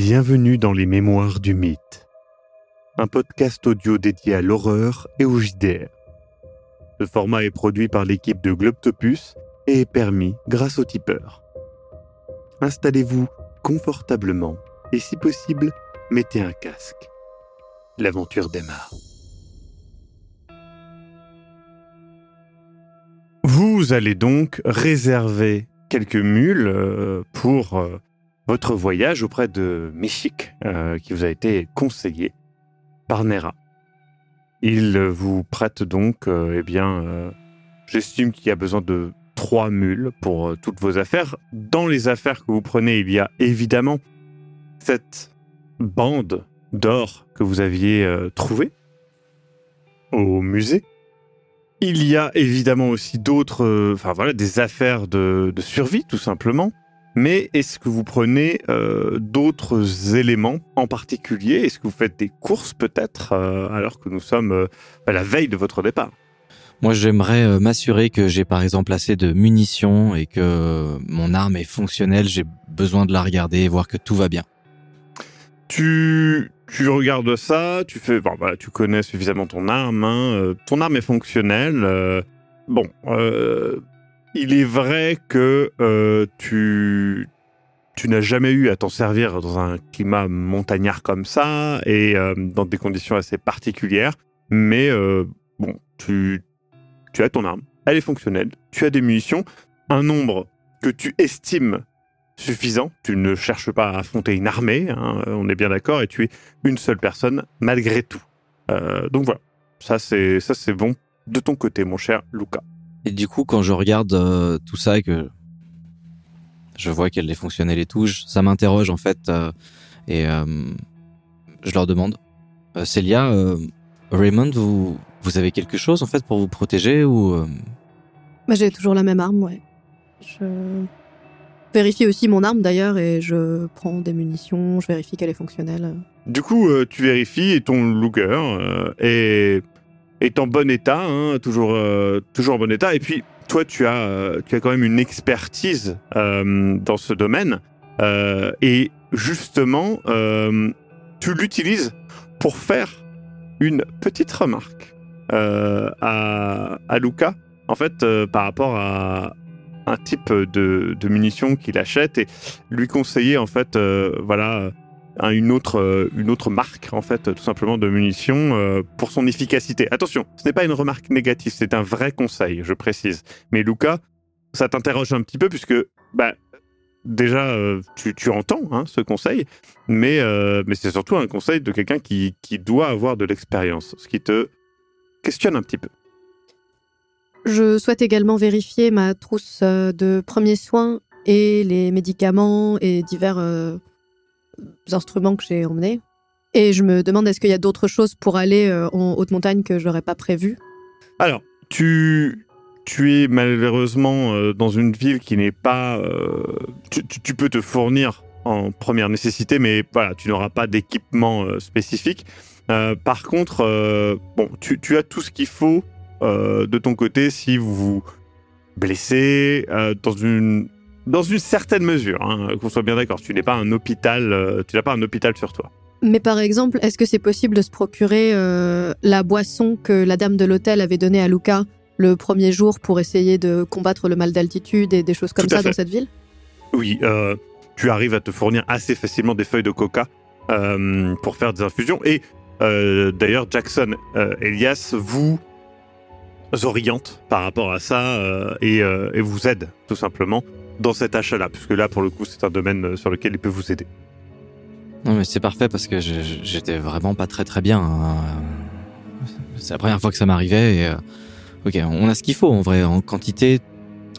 Bienvenue dans les Mémoires du Mythe, un podcast audio dédié à l'horreur et au JDR. Ce format est produit par l'équipe de Globtopus et est permis grâce au tipeur. Installez-vous confortablement et si possible, mettez un casque. L'aventure démarre. Vous allez donc réserver quelques mules euh, pour euh, votre voyage auprès de euh, qui vous a été conseillé par Nera. Il vous prête donc, euh, eh bien, euh, j'estime qu'il y a besoin de trois mules pour toutes vos affaires. Dans les affaires que vous prenez, il y a évidemment cette bande d'or que vous aviez trouvée au musée. Il y a évidemment aussi d'autres, enfin voilà, des affaires de survie tout simplement. Mais est-ce que vous prenez euh, d'autres éléments en particulier? Est-ce que vous faites des courses peut-être euh, alors que nous sommes euh, à la veille de votre départ? Moi, j'aimerais m'assurer que j'ai par exemple assez de munitions et que mon arme est fonctionnelle. J'ai besoin de la regarder et voir que tout va bien. Tu, tu regardes ça, tu fais, bon, tu connais suffisamment ton arme. Hein, ton arme est fonctionnelle. bon il est vrai que euh, tu, tu n'as jamais eu à t'en servir dans un climat montagnard comme ça et euh, dans des conditions assez particulières. Mais euh, bon, tu, tu as ton arme, elle est fonctionnelle, tu as des munitions, un nombre que tu estimes suffisant. Tu ne cherches pas à affronter une armée, hein, on est bien d'accord, et tu es une seule personne malgré tout. donc voilà, ça c'est ça c'est bon de ton côté, mon cher Luca. Et du coup, quand je regarde euh, tout ça et que je vois qu'elle est fonctionnelle et tout, ça m'interroge en fait. Euh, et euh, je leur demande Célia, Raymond, vous, vous avez quelque chose en fait pour vous protéger ou bah, J'ai toujours la même arme, ouais. Je vérifie aussi mon arme d'ailleurs et je prends des munitions, je vérifie qu'elle est fonctionnelle. Du coup, tu vérifies et ton Luger est est en bon état, hein, toujours, euh, toujours en bon état. Et puis, toi, tu as, euh, tu as quand même une expertise euh, dans ce domaine. et justement, tu l'utilises pour faire une petite remarque à, à Luca, en fait, par rapport à un type de, de munitions qu'il achète et lui conseiller, en fait, voilà une autre, euh, une autre marque, en fait, tout simplement de munitions euh, pour son efficacité. Attention, ce n'est pas une remarque négative, c'est un vrai conseil, je précise. Mais Luca, ça t'interroge un petit peu puisque, bah, déjà, euh, tu, tu, entends hein, ce conseil, mais, mais c'est surtout un conseil de quelqu'un qui, qui doit avoir de l'expérience, ce qui te questionne un petit peu. Je souhaite également vérifier ma trousse de premiers soins et les médicaments et divers instruments que j'ai emmenés. Et je me demande est-ce qu'il y a d'autres choses pour aller euh, en haute montagne que j'aurais pas prévu Alors, tu, tu es malheureusement euh, dans une ville qui n'est pas. Euh, tu, peux te fournir en première nécessité, mais voilà, tu n'auras pas d'équipement spécifique. par contre, bon, tu, tu, as tout ce qu'il faut de ton côté si vous vous blessez dans une dans une certaine mesure, hein, qu'on soit bien d'accord. Tu n'es pas un hôpital, euh, tu n'as pas un hôpital sur toi. Mais par exemple, est-ce que c'est possible de se procurer euh, la boisson que la dame de l'hôtel avait donnée à Luca le premier jour pour essayer de combattre le mal d'altitude et des choses comme ça dans cette ville? Oui, euh, tu arrives à te fournir assez facilement des feuilles de coca pour faire des infusions. Et d'ailleurs, Jackson, Elias, vous oriente par rapport à ça et, et vous aide tout simplement dans cet achat-là, puisque là, pour le coup, c'est un domaine euh, sur lequel il peut vous aider. Non, mais c'est parfait parce que j'étais vraiment pas très très bien. Hein. C'est la première fois que ça m'arrivait. Et, euh, ok, on a ce qu'il faut en vrai, en quantité.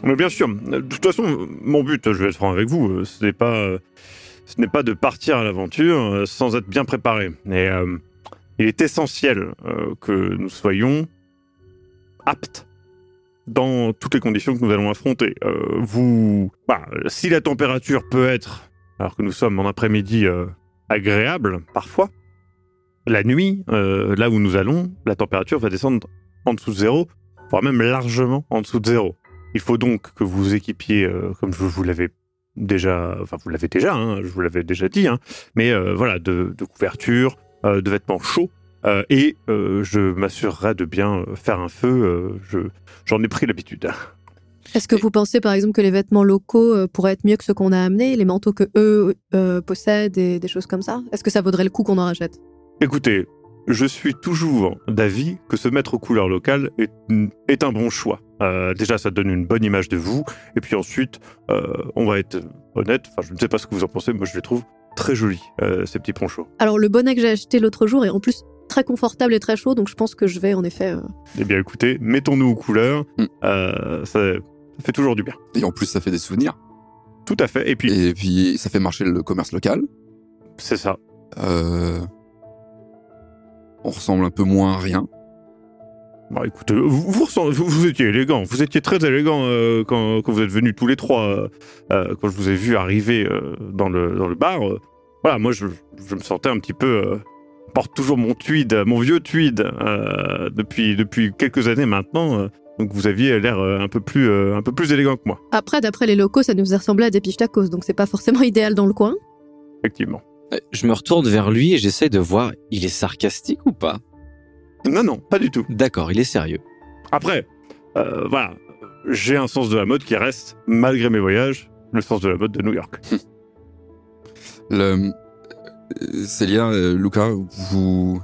Mais bien sûr. De toute façon, mon but, je vais être franc avec vous, euh, ce n'est pas, ce n'est pas de partir à l'aventure sans être bien préparé. Et il est essentiel que nous soyons aptes dans toutes les conditions que nous allons affronter. Euh, vous, bah, si la température peut être, alors que nous sommes en après-midi euh, agréable parfois, la nuit, euh, là où nous allons, la température va descendre en dessous de zéro, voire même largement en dessous de zéro. Il faut donc que vous équipiez, comme je vous l'avais déjà, enfin vous l'avez déjà, hein, je vous l'avais déjà dit, hein, mais voilà, de, de couverture, de vêtements chauds, euh, et euh, je m'assurerai de bien faire un feu. euh, je, j'en ai pris l'habitude. Est-ce que vous pensez par exemple que les vêtements locaux euh, pourraient être mieux que ceux qu'on a amenés, les manteaux que eux euh, possèdent et des choses comme ça? Est-ce que ça vaudrait le coup qu'on en rachète? Écoutez, je suis toujours d'avis que se mettre aux couleurs locales est, est un bon choix. Euh, déjà, ça donne une bonne image de vous, et puis ensuite, euh, on va être honnête. Enfin, je ne sais pas ce que vous en pensez, moi je les trouve très jolis euh, ces petits ponchos. Alors le bonnet que j'ai acheté l'autre jour est en plus très confortable et très chaud, donc je pense que je vais en effet. euh, Eh bien, écoutez, mettons-nous aux couleurs. Mm. Euh, ça, ça fait toujours du bien. Et en plus, ça fait des souvenirs. Tout à fait. Et puis, Et puis, ça fait marcher le commerce local. c'est ça. Euh, On ressemble un peu moins à rien. Bon, écoutez, vous, vous, ressent- vous- vous étiez élégant. Vous étiez très élégant euh, quand, quand vous êtes venus tous les trois. euh, euh, quand je vous ai vu arriver euh, dans, le, dans le bar. euh, voilà, moi, je, je me sentais un petit peu. Je porte toujours mon tweed, mon vieux tweed, euh, depuis, depuis quelques années maintenant. euh, donc vous aviez l'air euh, un peu plus euh, un peu plus élégant que moi, Après, d'après les locaux, ça nous a ressemblé à des tacos, donc c'est pas forcément idéal dans le coin. effectivement. Je me retourne vers lui et j'essaie de voir, il est sarcastique ou pas? Non, non, pas du tout. D'accord, il est sérieux. Après, euh, voilà, j'ai un sens de la mode qui reste, malgré mes voyages, le sens de la mode de New York. Le... Célia, euh, Luca, vous...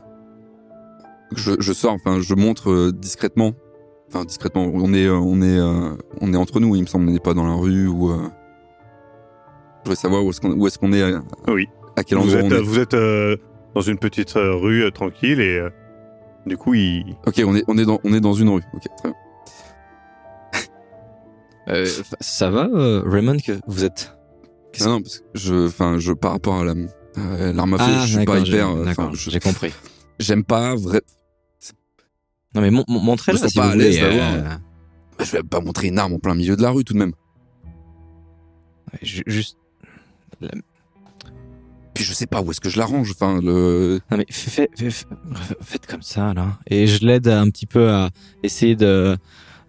Je, je sors, enfin, je montre euh, discrètement. Enfin, discrètement, on est, euh, on est, euh, on est entre nous, il me semble, on n'est pas dans la rue ou... euh, Je voudrais savoir où est-ce qu'on est, qu'on est, à, Oui. à quel Vous endroit êtes, on est. vous êtes euh, dans une petite euh, rue euh, tranquille et euh, du coup, il... Ok, on est, on, est dans, on est dans une rue. Ok, très bien. Euh, ça va, euh, Raymond, que vous êtes... Non, non, parce que je, enfin, je, par rapport à la, à l'arme à feu, je suis pas Ah, d'accord, hyper. j'ai- euh, d'accord, je- j'ai compris. J'aime pas vrai. Non mais mon- mon- montrez-la si pas vous à voulez. euh, Je vais pas montrer une arme en plein milieu de la rue tout de même. ju- juste... Puis je sais pas où est-ce que je l'arrange. Enfin, le. Non mais fait- fait- fait- faites comme ça là. Et je l'aide un petit peu à essayer de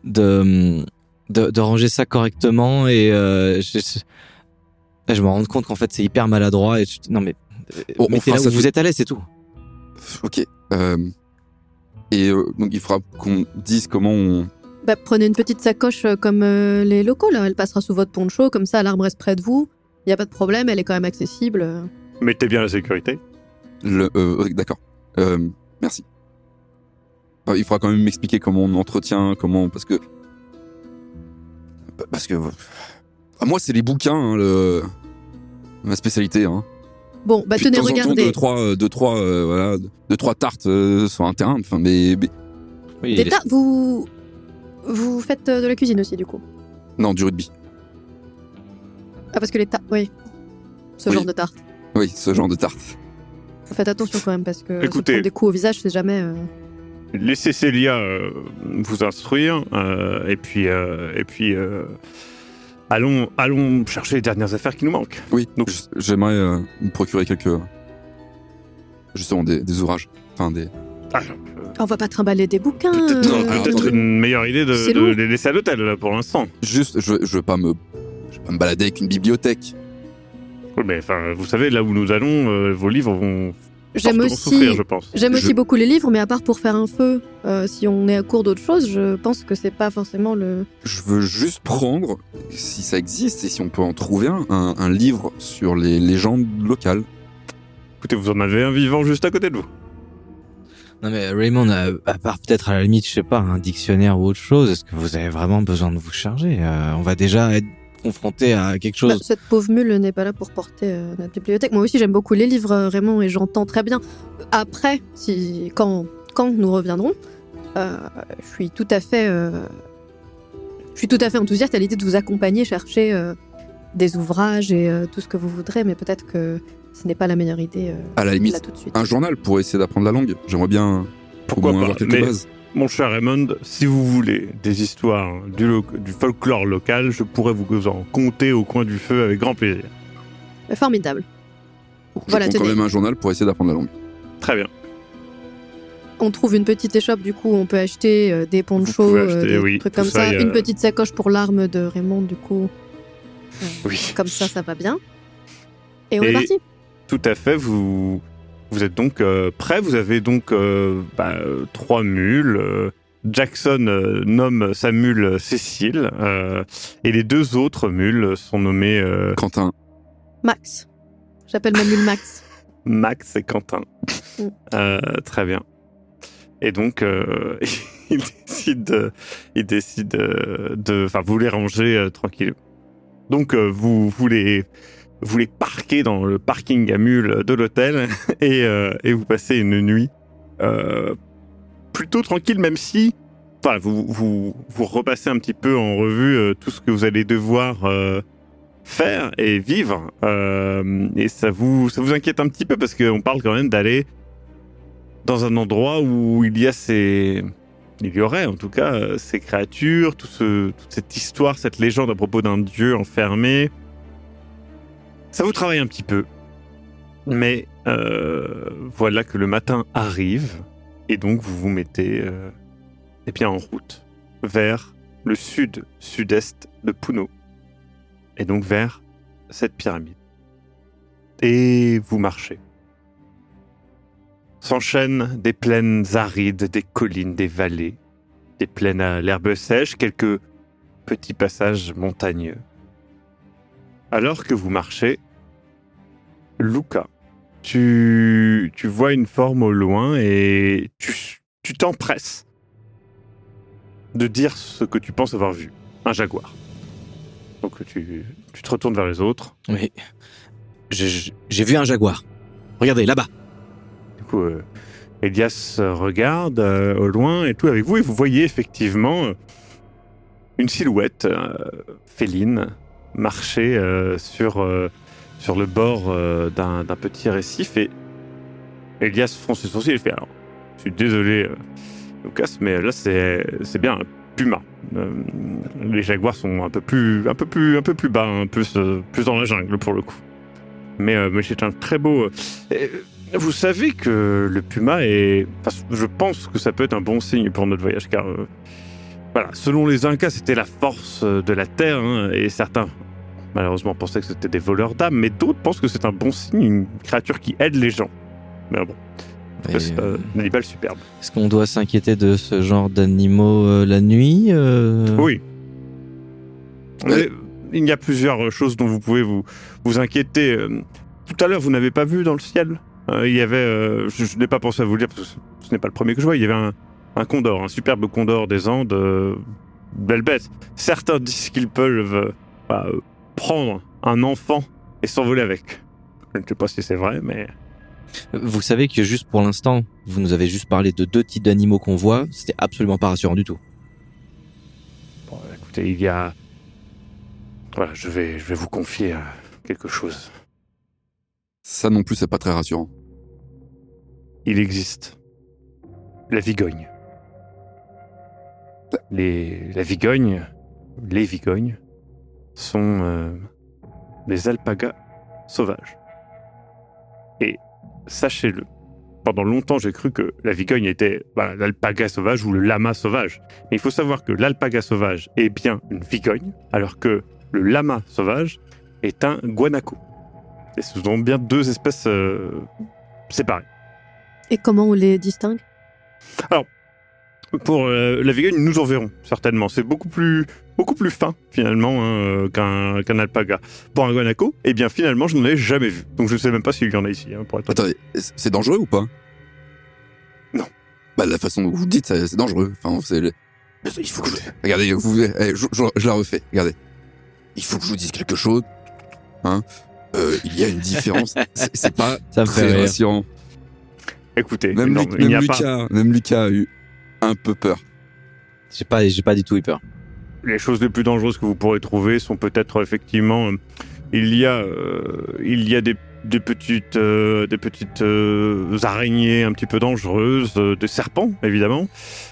de de, de ranger ça correctement et euh, je, je, je me rends compte qu'en fait c'est hyper maladroit et non mais euh, On- on mettez fera là où vous êtes à l'aise c'est tout. Ok. Euh, et euh, donc il faudra qu'on dise comment on. Bah, prenez une petite sacoche euh, comme euh, les locaux, là. Elle passera sous votre poncho, comme ça, l'arme reste près de vous. Il n'y a pas de problème, elle est quand même accessible. mettez bien la sécurité. Euh, D'accord. Euh, merci. Il faudra quand même m'expliquer comment on entretient, comment parce que parce que Ah, moi c'est les bouquins, hein, le ma spécialité. Hein. Bon, bah Puis tenez, de temps en temps, regardez. deux trois, euh, deux trois, euh, voilà, deux trois tartes euh, sur un terrain. Enfin, mais, mais- Oui, Des tartes, vous... vous faites de la cuisine aussi, du coup? non du rugby. Ah, parce que les tartes, oui. Ce Oui. genre de tarte. Oui, ce genre de tarte. Faites attention quand même, parce que se Écoutez. prendre des coups au visage, c'est jamais. euh, Laissez Célia euh, vous instruire euh, et puis euh, et puis euh, allons allons chercher les dernières affaires qui nous manquent. Oui. Donc- j'aimerais euh, me procurer quelques justement des, des ouvrages, enfin des. Ah, On va pas trimballer des bouquins. peut-être euh, attendez. une meilleure idée de, les laisser à l'hôtel là pour l'instant. Juste, je, je veux pas me, je veux pas me balader avec une bibliothèque. Oui, mais enfin, vous savez, là où nous allons, euh, vos livres vont J'aime aussi. Je- beaucoup les livres, mais à part pour faire un feu, euh, si on est à court d'autre chose, je pense que c'est pas forcément le. Je veux juste prendre, si ça existe et si on peut en trouver un, un, un livre sur les légendes locales. Écoutez, vous en avez un vivant juste à côté de vous. Non mais Raymond, à, à part peut-être à la limite, je sais pas, un dictionnaire ou autre chose, est-ce que vous avez vraiment besoin de vous charger? Euh, On va déjà être confronté à quelque Bah, chose. cette pauvre mule n'est pas là pour porter euh, notre bibliothèque. Moi aussi, j'aime beaucoup les livres, euh, Raymond, et j'entends très bien. Après, si quand quand nous reviendrons, euh, je suis tout à fait, euh, je suis tout à fait enthousiaste à l'idée de vous accompagner chercher euh, des ouvrages et euh, tout ce que vous voudrez, mais peut-être que ce n'est pas la meilleure idée euh, À la là limite, tout de suite. un journal pour essayer d'apprendre la langue. J'aimerais bien Pourquoi au moins pas avoir quelques Mais bases. Mon cher Raymond, si vous voulez des histoires du, lo- du folklore local, je pourrais vous en conter au coin du feu avec grand plaisir. Formidable. Je Voilà, prends quand même un journal pour essayer d'apprendre la langue. Très bien. On trouve une petite échoppe, du coup, on peut acheter euh, des ponchos, euh, des oui, trucs comme ça, a- Une petite sacoche pour l'arme de Raymond, du coup. Oui. Comme ça, ça va bien. Et on Et- est parti. Tout à fait. Vous, vous êtes donc euh, prêts? Vous avez donc euh, bah, trois mules. euh, Jackson euh, nomme sa mule Cécile. euh, et les deux autres mules sont nommées euh, Quentin, Max. J'appelle ma mule Max. Max et Quentin. Mm. Euh, très bien. Et donc, euh, il décide, de- il décide de, enfin, vous les ranger euh, tranquille. Donc, euh, vous, vous les, vous les parquez dans le parking à mules de l'hôtel et, euh, et vous passez une nuit euh, plutôt tranquille, même si, voilà, vous, vous, repassez un petit peu en revue euh, tout ce que vous allez devoir faire et vivre. Et ça vous, ça vous inquiète un petit peu parce qu'on parle quand même d'aller dans un endroit où il y a ces. Il y aurait en tout cas ces créatures, tout ce, toute cette histoire, cette légende à propos d'un dieu enfermé. Ça vous travaille un petit peu. Mais euh, voilà que le matin arrive et donc vous vous mettez euh, bien en route vers le sud-sud-est de Puno et donc vers cette pyramide. Et vous marchez. S'enchaînent des plaines arides, des collines, des vallées, des plaines à l'herbe sèche, quelques petits passages montagneux. Alors que vous marchez, Luca, tu, tu vois une forme au loin et tu tu t'empresses de dire ce que tu penses avoir vu. Un jaguar. Donc tu, tu te retournes vers les autres. Oui. J'ai vu un jaguar. Regardez, là-bas. Du coup, euh, Elias regarde euh, au loin et tout avec vous, et vous voyez effectivement euh, une silhouette euh, féline marcher sur, sur le bord euh, d'un petit récif. Et Elias fronce ses sourcils et fait Alors, je suis désolé, euh, Lucas, mais là, c'est bien un puma. Euh, les jaguars sont un peu plus, un peu plus, un peu plus bas, euh, plus dans la jungle pour le coup. Mais, mais c'est un très beau. vous savez que le puma est. je pense que ça peut être un bon signe pour notre voyage, car. voilà, selon les Incas, c'était la force de la terre, hein, et certains, malheureusement, pensaient que c'était des voleurs d'âmes, mais d'autres pensent que c'est un bon signe, une créature qui aide les gens. Mais bon, c'est euh, un animal superbe. Est-ce qu'on doit s'inquiéter de ce genre d'animaux euh, la nuit euh Oui. Mais il y a plusieurs choses dont vous pouvez vous, vous inquiéter. Euh, Tout à l'heure, vous n'avez pas vu dans le ciel Euh, Il y avait, euh, je, je n'ai pas pensé à vous le dire parce que ce- ce n'est pas le premier que je vois, il y avait un, un condor, un superbe condor des Andes, euh, belle bête. Certains disent qu'ils peuvent euh, bah, euh, prendre un enfant et s'envoler avec. Je ne sais pas si c'est vrai, mais Vous savez que juste pour l'instant, vous nous avez juste parlé de deux types d'animaux qu'on voit. C'était absolument pas rassurant du tout. bon, écoutez, il y a... Voilà, je vais, je vais vous confier euh, quelque chose. ça non plus, c'est pas très rassurant. il existe la vigogne. Les, la vigogne, les vigognes, sont euh, des alpagas sauvages. Et sachez-le, pendant longtemps j'ai cru que la vigogne était bah, l'alpaga sauvage ou le lama sauvage. Mais il faut savoir que l'alpaga sauvage est bien une vigogne, alors que le lama sauvage est un guanaco. Et ce sont bien deux espèces euh, séparées. Et comment on les distingue? Pour euh, la vigogne, nous en verrons certainement. C'est beaucoup plus, beaucoup plus fin finalement hein, euh, qu'un qu'un alpaga. Pour un guanaco, eh bien finalement, je n'en ai jamais vu. Donc je ne sais même pas s'il y en a ici. hein, pour être honnête. Attendez, c'est dangereux ou pas? Non. Bah, la façon dont vous le dites, c'est dangereux. Enfin, c'est le- Il faut que je... Regardez, vous... eh, je, je- je la refais. Regardez. Il faut que je vous dise quelque chose. Hein Euh, il y a une différence. C'est c'est pas Ça très rassurant. Écoutez, Même, Lu- pas Lucas, même Lucas a eu un peu peur. J'ai pas, j'ai pas du tout eu peur. les choses les plus dangereuses que vous pourrez trouver sont peut-être effectivement euh, il y a euh, il y a des, des petites euh, des petites euh, araignées un petit peu dangereuses, euh, des serpents évidemment,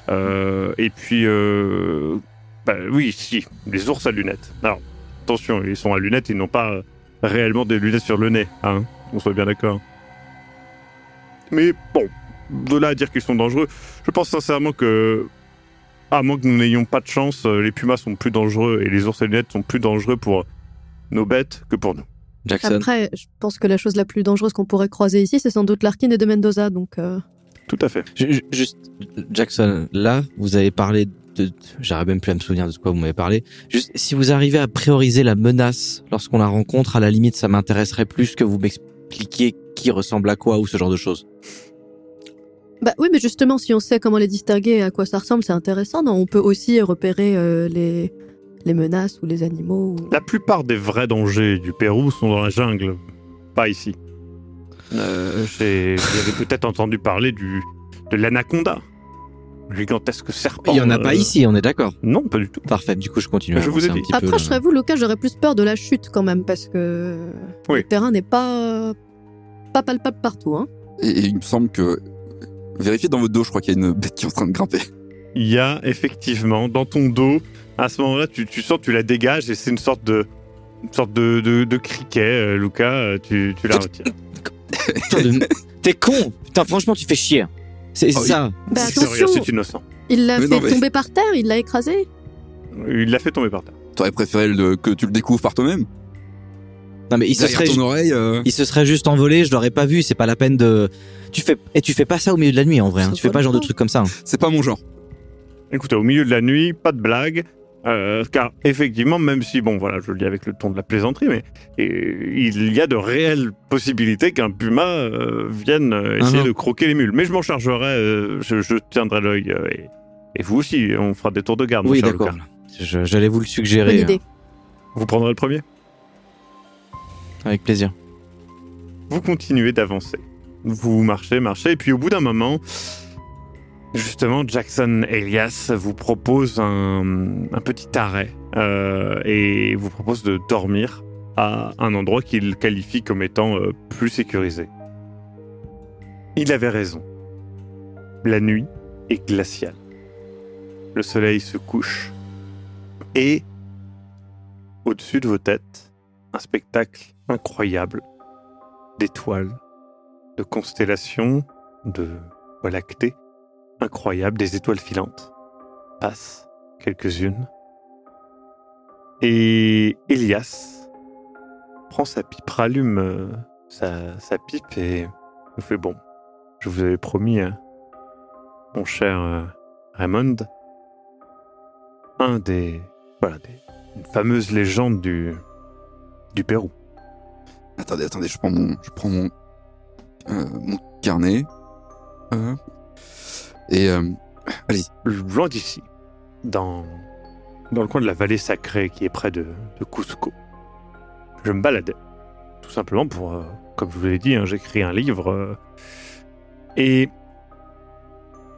Euh, et puis euh, bah, oui si les ours à lunettes. Alors attention ils sont à lunettes ils n'ont pas réellement des lunettes sur le nez hein on soit bien d'accord. Mais bon de là à dire qu'ils sont dangereux, je pense sincèrement que à moins que nous n'ayons pas de chance, euh, les pumas sont plus dangereux et les ours à lunettes sont plus dangereux pour nos bêtes que pour nous. Jackson. Après, je pense que la chose la plus dangereuse qu'on pourrait croiser ici, c'est sans doute Larkin et de Mendoza. Donc, euh, Tout à fait. Ju- ju- Juste, Jackson, là, vous avez parlé de. J'arrive même plus à me souvenir de quoi vous m'avez parlé. Juste, si vous arrivez à prioriser la menace lorsqu'on la rencontre, à la limite, ça m'intéresserait plus que vous m'expliquiez qui ressemble à quoi ou ce genre de choses. Bah oui, mais justement, si on sait comment les distinguer et à quoi ça ressemble, c'est intéressant. Non? On peut aussi repérer euh, les les menaces ou les animaux. ou- La plupart des vrais dangers du Pérou sont dans la jungle, pas ici. Euh, avez peut-être entendu parler du de l'anaconda, gigantesque serpent. Il y en a euh, pas ici, on est d'accord. Non, pas du tout. Parfait, du coup, je continue à Je vous ai un dit. petit peu. Après, là. je serais vous, Lucas, j'aurais plus peur de la chute quand même parce que Oui. le terrain n'est pas pas palpable partout. Hein. Et, et il me semble que. Vérifiez dans votre dos, je crois qu'il y a une bête qui est en train de grimper. Il y a effectivement dans ton dos, à ce moment-là, tu, tu sens, tu la dégages et c'est une sorte de une sorte de, de, de criquet, euh, Lucas, euh, tu, tu la retires. T'es con Putain, franchement, tu fais chier. C'est Oh, ça. Bah, attention, c'est innocent. il l'a fait non, mais- tomber par terre, il l'a écrasé. Il l'a fait tomber par terre. T'aurais préféré le- que tu le découvres par toi-même? Non, mais il se Derrière serait, ton oreille euh, il se serait juste envolé, je l'aurais pas vu, c'est pas la peine de. Tu fais, et tu fais pas ça au milieu de la nuit en vrai, hein. Tu fais pas ce genre de truc comme ça. hein. C'est pas mon genre. Écoutez, au milieu de la nuit, pas de blague. euh, car effectivement, même si, bon, voilà, je le dis avec le ton de la plaisanterie, mais et, il y a de réelles possibilités qu'un puma euh, vienne euh, essayer de croquer les mules. Mais je m'en chargerai, euh, je, je tiendrai l'œil. euh, et, et vous aussi, on fera des tours de garde. Oui, d'accord. J'allais vous le suggérer. Bonne idée. Vous prendrez le premier? hein, avec plaisir. Vous continuez d'avancer. Vous marchez, marchez, et puis au bout d'un moment, justement, Jackson Elias vous propose un, un petit arrêt euh, et vous propose de dormir à un endroit qu'il qualifie comme étant euh, plus sécurisé. Il avait raison. La nuit est glaciale. Le soleil se couche et au-dessus de vos têtes, un spectacle incroyable d'étoiles, de constellations, de voies lactées incroyables, des étoiles filantes passent quelques-unes. Et Elias prend sa pipe, rallume euh, sa, pipe et nous fait bon. Je vous avais promis, hein, mon cher euh, Raymond, un des voilà des du Pérou. Attendez, attendez, je prends mon, je prends mon, euh, mon carnet. Euh, et euh, allez, loin d'ici, dans, dans le coin de la vallée sacrée qui est près de, de Cusco. Je me baladais, tout simplement pour, euh, comme je vous l'ai dit, hein, j'écris un livre, euh, et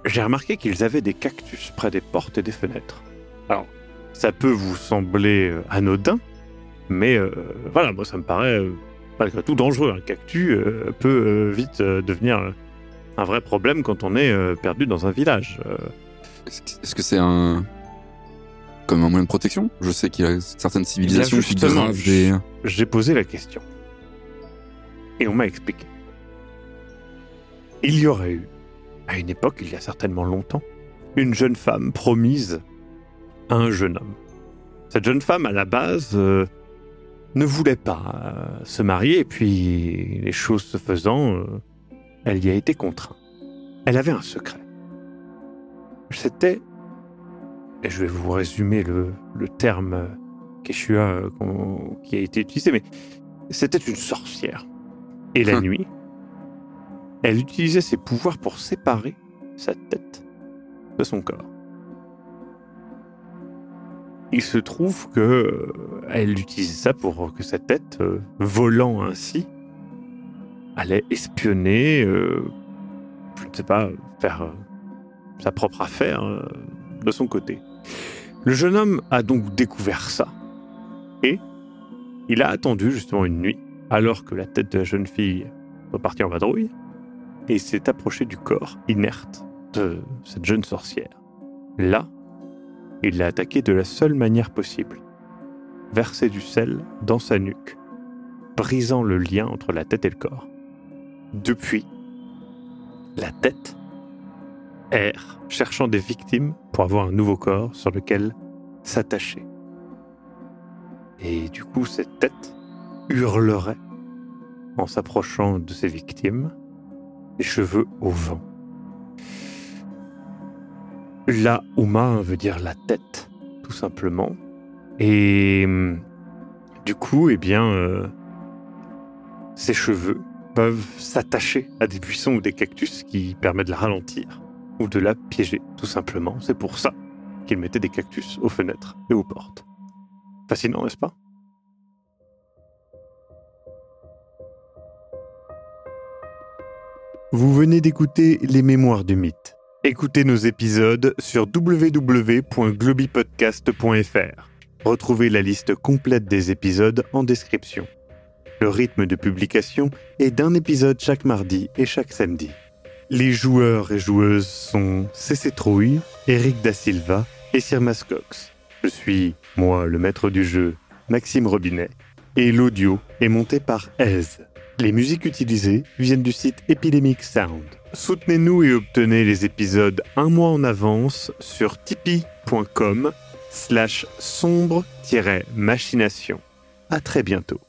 j'ai remarqué qu'ils avaient des cactus près des portes et des fenêtres. Alors, ça peut vous sembler anodin, mais voilà, moi ça me paraît malgré tout dangereux. Un cactus euh, peut euh, vite euh, devenir un vrai problème quand on est perdu dans un village. Est-ce que- c'est un comme un moyen de protection? Je sais qu'il y a certaines civilisations qui gravent des. j'ai posé la question. Et on m'a expliqué. Il y aurait eu, à une époque, il y a certainement longtemps, une jeune femme promise à un jeune homme. Cette jeune femme, à la base, ne voulait pas euh, se marier, et puis, les choses se faisant, euh, elle y a été contrainte. Elle avait un secret. C'était, et je vais vous résumer le, le terme euh, euh, qu'on- qui a été utilisé, mais c'était une sorcière. Et la Hum. nuit, elle utilisait ses pouvoirs pour séparer sa tête de son corps. Il se trouve que euh, elle utilisait ça pour que sa tête, euh, volant ainsi, allait espionner, euh, je ne sais pas, faire sa propre affaire de son côté. Le jeune homme a donc découvert ça. Et il a attendu justement une nuit, alors que la tête de la jeune fille repartit en vadrouille, et s'est approché du corps inerte de cette jeune sorcière. Là, il l'a attaqué de la seule manière possible. Verser du sel dans sa nuque, brisant le lien entre la tête et le corps. Depuis, la tête erre, cherchant des victimes pour avoir un nouveau corps sur lequel s'attacher. Et du coup, cette tête hurlerait en s'approchant de ses victimes, les cheveux au vent. La Uma veut dire la tête, tout simplement. Et hum, du coup, eh bien, euh, ses cheveux peuvent s'attacher à des buissons ou des cactus qui permettent de la ralentir ou de la piéger, tout simplement. C'est pour ça qu'il mettait des cactus aux fenêtres et aux portes. Fascinant, n'est-ce pas? Vous venez d'écouter Les Mémoires du Mythe. Écoutez nos épisodes sur www.globipodcast.fr. Retrouvez la liste complète des épisodes en description. Le rythme de publication est d'un épisode chaque mardi et chaque samedi. Les joueurs et joueuses sont CC Trouille, Eric Da Silva et Sir Mascox. Je suis, moi, le maître du jeu, Maxime Robinet, et l'audio est monté par Aise. Les musiques utilisées viennent du site Epidemic Sound. Soutenez-nous et obtenez les épisodes un mois en avance sur tipeee.com slash sombre-machination. À très bientôt.